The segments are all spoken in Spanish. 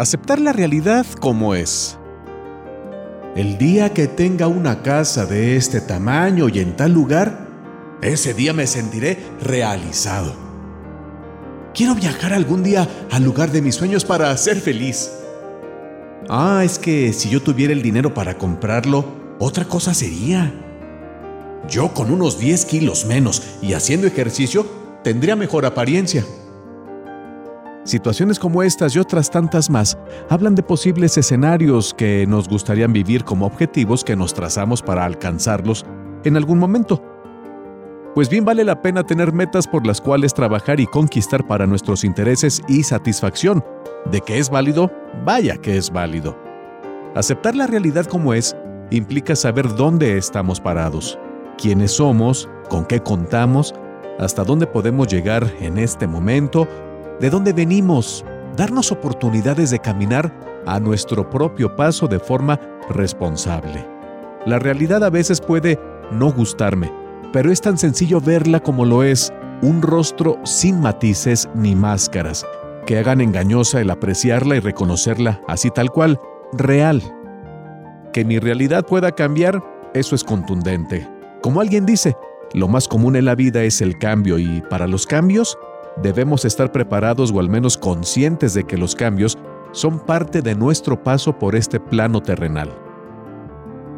Aceptar la realidad como es. El día que tenga una casa de este tamaño y en tal lugar, ese día me sentiré realizado. Quiero viajar algún día al lugar de mis sueños para ser feliz. Ah, es que si yo tuviera el dinero para comprarlo, otra cosa sería. Yo con unos 10 kilos menos y haciendo ejercicio, tendría mejor apariencia. Situaciones como estas y otras tantas más hablan de posibles escenarios que nos gustarían vivir como objetivos que nos trazamos para alcanzarlos en algún momento. Pues bien vale la pena tener metas por las cuales trabajar y conquistar para nuestros intereses y satisfacción. De que es válido, vaya que es válido. Aceptar la realidad como es implica saber dónde estamos parados, quiénes somos, con qué contamos, hasta dónde podemos llegar en este momento de dónde venimos, darnos oportunidades de caminar a nuestro propio paso de forma responsable. La realidad a veces puede no gustarme, pero es tan sencillo verla como lo es, un rostro sin matices ni máscaras, que hagan engañosa el apreciarla y reconocerla así tal cual, real. Que mi realidad pueda cambiar, eso es contundente. Como alguien dice, lo más común en la vida es el cambio y para los cambios debemos estar preparados o al menos conscientes de que los cambios son parte de nuestro paso por este plano terrenal.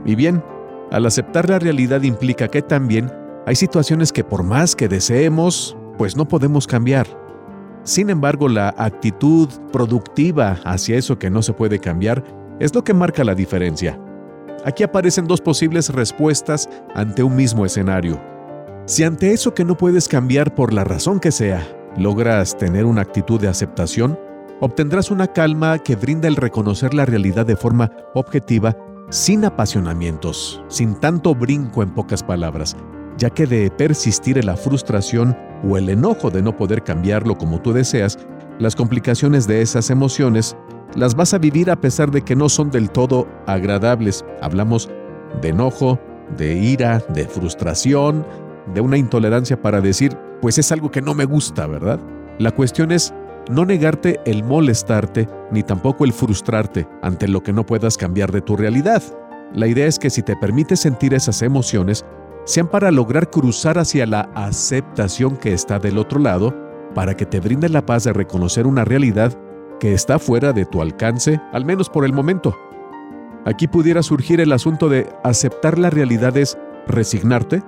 Y bien, al aceptar la realidad implica que también hay situaciones que por más que deseemos, pues no podemos cambiar. Sin embargo, la actitud productiva hacia eso que no se puede cambiar es lo que marca la diferencia. Aquí aparecen dos posibles respuestas ante un mismo escenario. Si ante eso que no puedes cambiar por la razón que sea, logras tener una actitud de aceptación, obtendrás una calma que brinda el reconocer la realidad de forma objetiva, sin apasionamientos, sin tanto brinco en pocas palabras, ya que de persistir en la frustración o el enojo de no poder cambiarlo como tú deseas, las complicaciones de esas emociones las vas a vivir a pesar de que no son del todo agradables. Hablamos de enojo, de ira, de frustración, de una intolerancia para decir, pues es algo que no me gusta, ¿verdad? La cuestión es no negarte el molestarte ni tampoco el frustrarte ante lo que no puedas cambiar de tu realidad. La idea es que si te permites sentir esas emociones, sean para lograr cruzar hacia la aceptación que está del otro lado, para que te brinde la paz de reconocer una realidad que está fuera de tu alcance, al menos por el momento. Aquí pudiera surgir el asunto de aceptar la realidad es resignarte.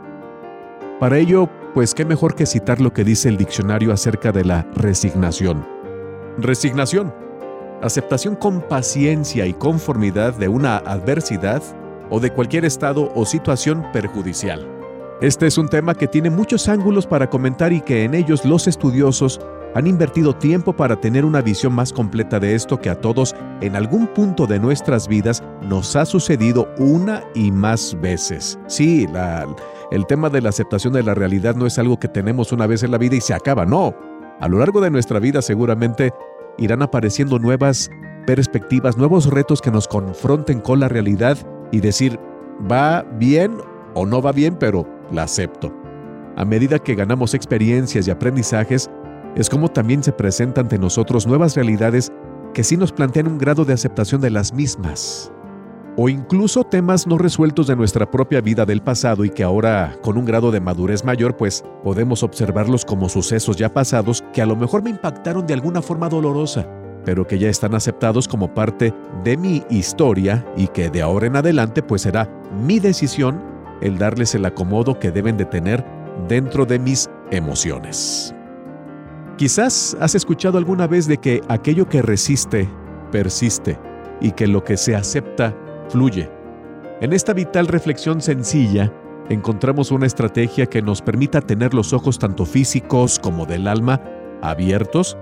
Para ello, pues qué mejor que citar lo que dice el diccionario acerca de la resignación. Resignación. Aceptación con paciencia y conformidad de una adversidad o de cualquier estado o situación perjudicial. Este es un tema que tiene muchos ángulos para comentar y que en ellos los estudiosos han invertido tiempo para tener una visión más completa de esto que a todos en algún punto de nuestras vidas nos ha sucedido una y más veces. Sí, la, el tema de la aceptación de la realidad no es algo que tenemos una vez en la vida y se acaba, no. A lo largo de nuestra vida seguramente irán apareciendo nuevas perspectivas, nuevos retos que nos confronten con la realidad y decir, va bien o no va bien, pero la acepto. A medida que ganamos experiencias y aprendizajes, es como también se presentan ante nosotros nuevas realidades que sí nos plantean un grado de aceptación de las mismas o incluso temas no resueltos de nuestra propia vida del pasado y que ahora, con un grado de madurez mayor, pues podemos observarlos como sucesos ya pasados que a lo mejor me impactaron de alguna forma dolorosa, pero que ya están aceptados como parte de mi historia y que de ahora en adelante pues será mi decisión el darles el acomodo que deben de tener dentro de mis emociones. Quizás has escuchado alguna vez de que aquello que resiste, persiste, y que lo que se acepta, fluye. En esta vital reflexión sencilla, encontramos una estrategia que nos permita tener los ojos tanto físicos como del alma abiertos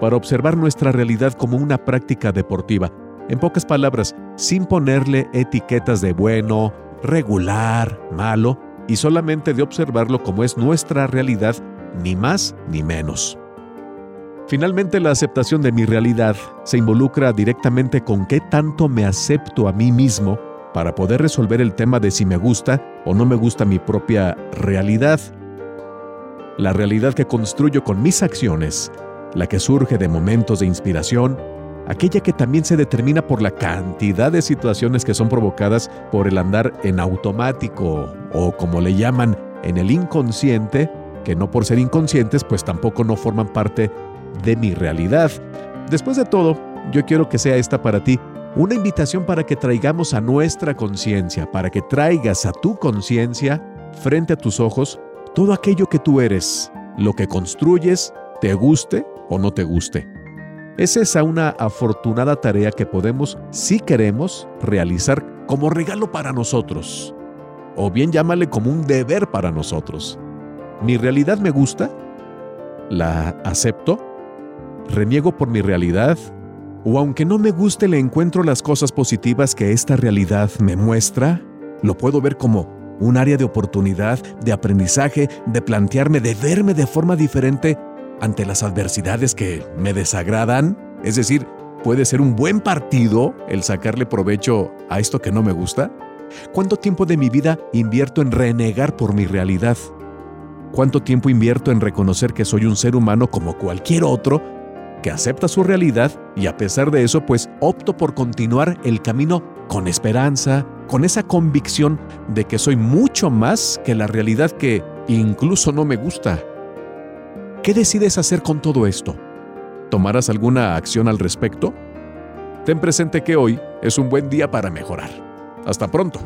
para observar nuestra realidad como una práctica deportiva. En pocas palabras, sin ponerle etiquetas de bueno, regular, malo, y solamente de observarlo como es nuestra realidad, ni más ni menos. Finalmente, la aceptación de mi realidad se involucra directamente con qué tanto me acepto a mí mismo para poder resolver el tema de si me gusta o no me gusta mi propia realidad. La realidad que construyo con mis acciones, la que surge de momentos de inspiración, aquella que también se determina por la cantidad de situaciones que son provocadas por el andar en automático o como le llaman en el inconsciente, que no por ser inconscientes pues tampoco no forman parte de mi realidad. Después de todo, yo quiero que sea esta para ti una invitación para que traigamos a nuestra conciencia, para que traigas a tu conciencia frente a tus ojos todo aquello que tú eres, lo que construyes, te guste o no te guste. Es esa una afortunada tarea que podemos, si queremos, realizar como regalo para nosotros. O bien llámale como un deber para nosotros. ¿Mi realidad me gusta? ¿La acepto? ¿Reniego por mi realidad? ¿O aunque no me guste le encuentro las cosas positivas que esta realidad me muestra? ¿Lo puedo ver como un área de oportunidad, de aprendizaje, de plantearme, de verme de forma diferente ante las adversidades que me desagradan? Es decir, ¿puede ser un buen partido el sacarle provecho a esto que no me gusta? ¿Cuánto tiempo de mi vida invierto en renegar por mi realidad? ¿Cuánto tiempo invierto en reconocer que soy un ser humano como cualquier otro, que acepta su realidad y a pesar de eso pues opto por continuar el camino con esperanza, con esa convicción de que soy mucho más que la realidad que incluso no me gusta? ¿Qué decides hacer con todo esto? ¿Tomarás alguna acción al respecto? Ten presente que hoy es un buen día para mejorar. Hasta pronto.